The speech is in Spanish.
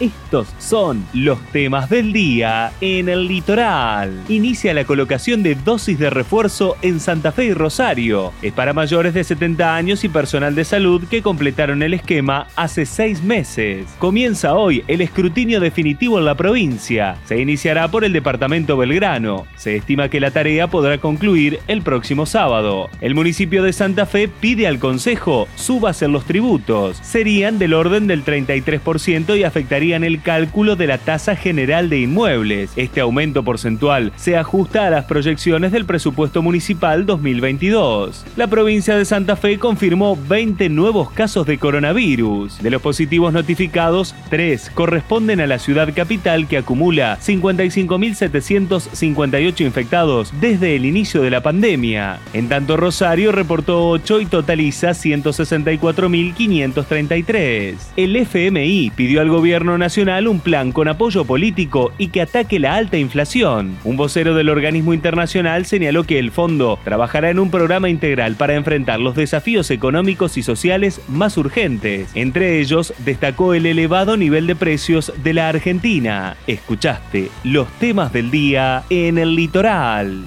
Estos son los temas del día en el litoral. Inicia la colocación de dosis de refuerzo en Santa Fe y Rosario. Es para mayores de 70 años y personal de salud que completaron el esquema hace seis meses. Comienza hoy el escrutinio definitivo en la provincia. Se iniciará por el departamento Belgrano. Se estima que la tarea podrá concluir el próximo sábado. El municipio de Santa Fe pide al Consejo subas en los tributos. Serían del orden del 33% y afectarían el cálculo de la tasa general de inmuebles. Este aumento porcentual se ajusta a las proyecciones del presupuesto municipal 2022. La provincia de Santa Fe confirmó 20 nuevos casos de coronavirus. De los positivos notificados, 3 corresponden a la ciudad capital que acumula 55.758 infectados desde el inicio de la pandemia. En tanto, Rosario reportó 8 y totaliza 164.533. El FMI pidió al gobierno nacional un plan con apoyo político y que ataque la alta inflación. Un vocero del organismo internacional señaló que el fondo trabajará en un programa integral para enfrentar los desafíos económicos y sociales más urgentes. Entre ellos, destacó el elevado nivel de precios de la Argentina. Escuchaste los temas del día en el litoral.